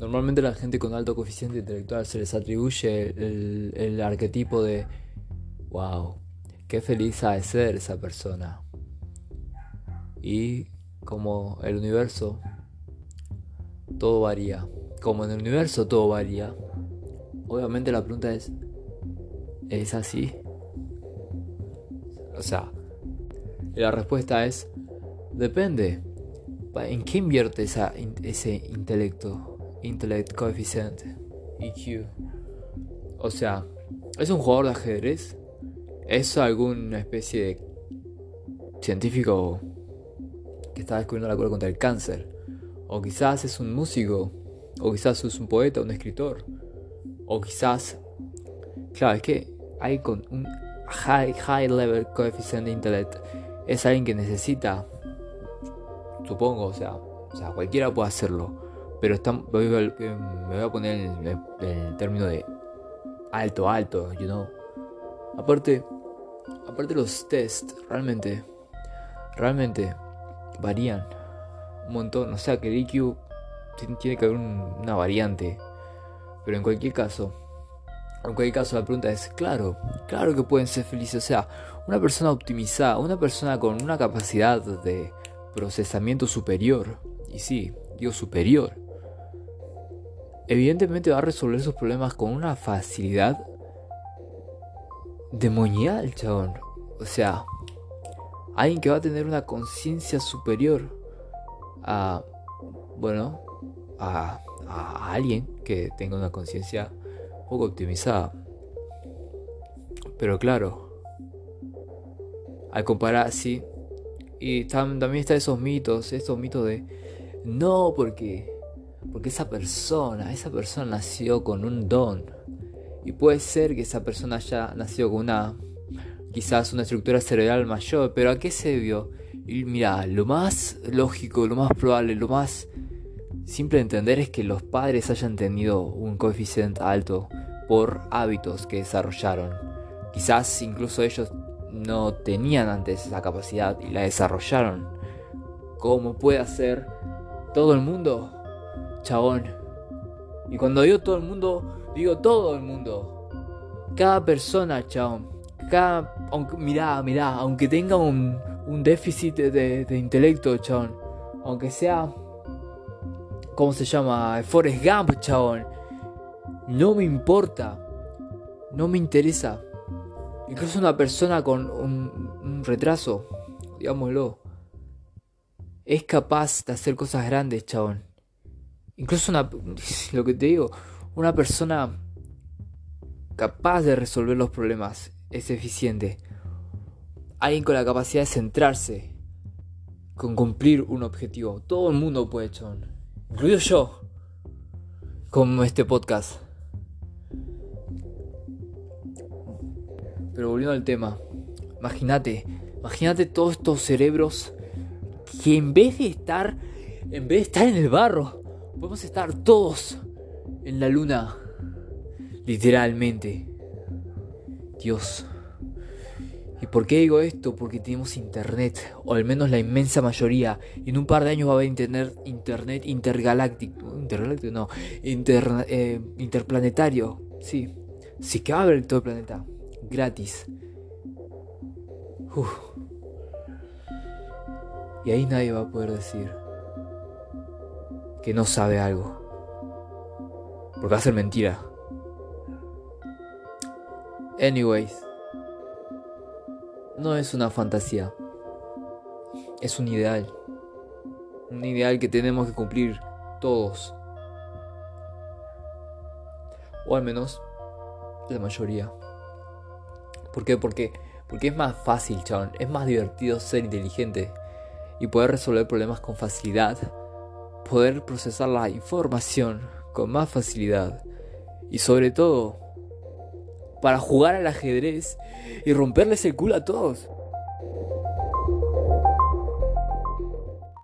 Normalmente la gente con alto coeficiente intelectual se les atribuye el, arquetipo de, wow, qué feliz ha de ser esa persona. Y como el universo, todo varía. Como en el universo todo varía. Obviamente la pregunta es, ¿es así? O sea, la respuesta es, depende. ¿En qué invierte esa, ese intelecto? Intellect coefficient, EQ. O sea, ¿es un jugador de ajedrez? ¿Es alguna especie de científico que está descubriendo la cura contra el cáncer? O quizás es un músico, o quizás es un poeta, un escritor, o quizás, claro, es que hay con un high, high level coefficient de intellect, es alguien que necesita, supongo, o sea, o sea cualquiera puede hacerlo, pero está, me voy a poner en el, término de alto, alto, you know. Aparte, aparte los test realmente, realmente varían un montón. O sea que el tiene que haber una variante. Pero en cualquier caso, en cualquier caso la pregunta es, claro, claro que pueden ser felices. O sea, una persona optimizada, una persona con una capacidad de procesamiento superior, y sí, digo superior, evidentemente va a resolver sus problemas con una facilidad demonial, chabón. O sea, alguien que va a tener una conciencia superior a, bueno, a, a, alguien que tenga una conciencia poco optimizada. Pero claro, al comparar así, y también está esos mitos, esos mitos de, no, porque porque esa persona, esa persona nació con un don. Y puede ser que esa persona haya nacido con una, quizás una estructura cerebral mayor, pero ¿a qué se debió? Y mira, lo más lógico, lo más probable, lo más simple de entender es que los padres hayan tenido un coeficiente alto por hábitos que desarrollaron. Quizás incluso ellos no tenían antes esa capacidad y la desarrollaron. ¿Cómo puede hacer todo el mundo? Chabón. Y cuando digo todo el mundo, digo todo el mundo. Cada persona, chabón. Cada, aunque, mirá, mirá, aunque tenga un, un déficit de, de, intelecto, chabón. Aunque sea, ¿cómo se llama? Forrest Gump, chabón. No me importa. No me interesa. Incluso una persona con un, un retraso, digámoslo, es capaz de hacer cosas grandes, chabón. Incluso una, lo que te digo, una persona capaz de resolver los problemas es eficiente. Alguien con la capacidad de centrarse, con cumplir un objetivo. Todo el mundo puede, chon. Incluido yo. Como este podcast. Pero volviendo al tema. Imagínate. Imagínate todos estos cerebros que en vez de estar. En vez de estar en el barro Podemos estar todos en la luna. Literalmente. Dios. ¿Y por qué digo esto? Porque tenemos internet, o al menos la inmensa mayoría. Y en un par de años va a haber internet, intergaláctico. Intergaláctico, no. Eh, interplanetario. Sí. Sí que va a haber todo el planeta. Gratis. Y ahí nadie va a poder decir que no sabe algo. Porque va a ser mentira. Anyways. No es una fantasía. Es un ideal. Un ideal que tenemos que cumplir todos. O al menos la mayoría. ¿Por qué? Porque, porque es más fácil, chabón. Es más divertido ser inteligente y poder resolver problemas con facilidad poder procesar la información con más facilidad y sobre todo para jugar al ajedrez y romperles el culo a todos.